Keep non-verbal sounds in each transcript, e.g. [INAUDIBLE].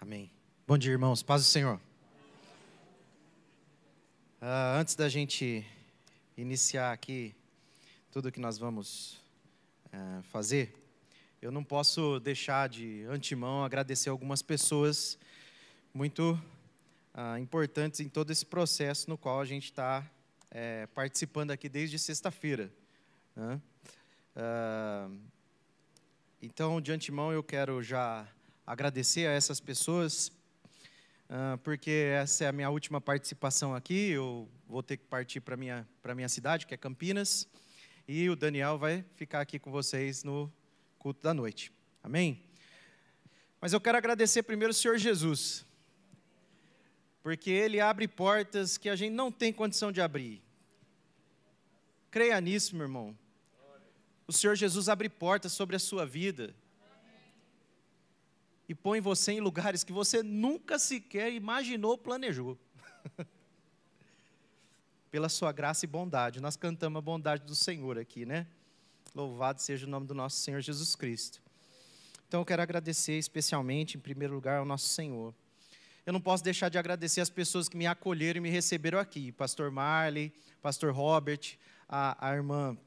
Amém. Bom dia, irmãos. Paz do Senhor. Ah, antes da gente iniciar aqui tudo que nós vamos eh, fazer, eu não posso deixar de antemão agradecer algumas pessoas muito ah, importantes em todo esse processo no qual a gente está eh, participando aqui desde sexta-feira. né? Então, de antemão, eu quero já agradecer a essas pessoas, ah, porque essa é a minha última participação aqui. Eu vou ter que partir para a minha, minha cidade, que é Campinas, e o Daniel vai ficar aqui com vocês no culto da noite. Amém? Mas eu quero agradecer primeiro o Senhor Jesus, porque Ele abre portas que a gente não tem condição de abrir. Creia nisso, meu irmão. O Senhor Jesus abre portas sobre a sua vida e põe você em lugares que você nunca sequer imaginou, planejou. [LAUGHS] Pela sua graça e bondade. Nós cantamos a bondade do Senhor aqui, né? Louvado seja o nome do nosso Senhor Jesus Cristo. Então eu quero agradecer especialmente, em primeiro lugar, ao nosso Senhor. Eu não posso deixar de agradecer as pessoas que me acolheram e me receberam aqui. Pastor Marley, Pastor Robert, a, a irmã,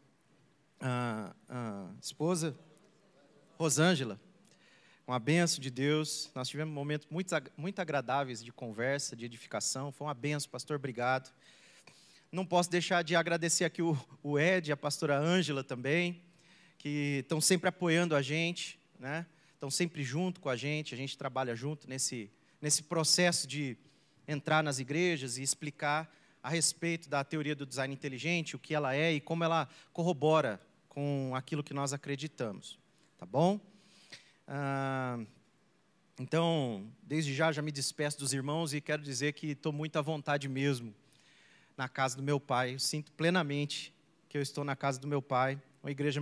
a, a esposa, Rosângela uma benção de Deus. Nós tivemos momentos muito, muito agradáveis de conversa, de edificação. Foi uma benção, pastor, obrigado. Não posso deixar de agradecer aqui o, o Ed, a pastora Ângela também, que estão sempre apoiando a gente, né? estão sempre junto com a gente, a gente trabalha junto nesse, nesse processo de entrar nas igrejas e explicar a respeito da teoria do design inteligente, o que ela é e como ela corrobora com aquilo que nós acreditamos. Tá bom? Ah, então, desde já, já me despeço dos irmãos e quero dizer que estou muito à vontade mesmo na casa do meu pai. Eu sinto plenamente que eu estou na casa do meu pai, uma igreja muito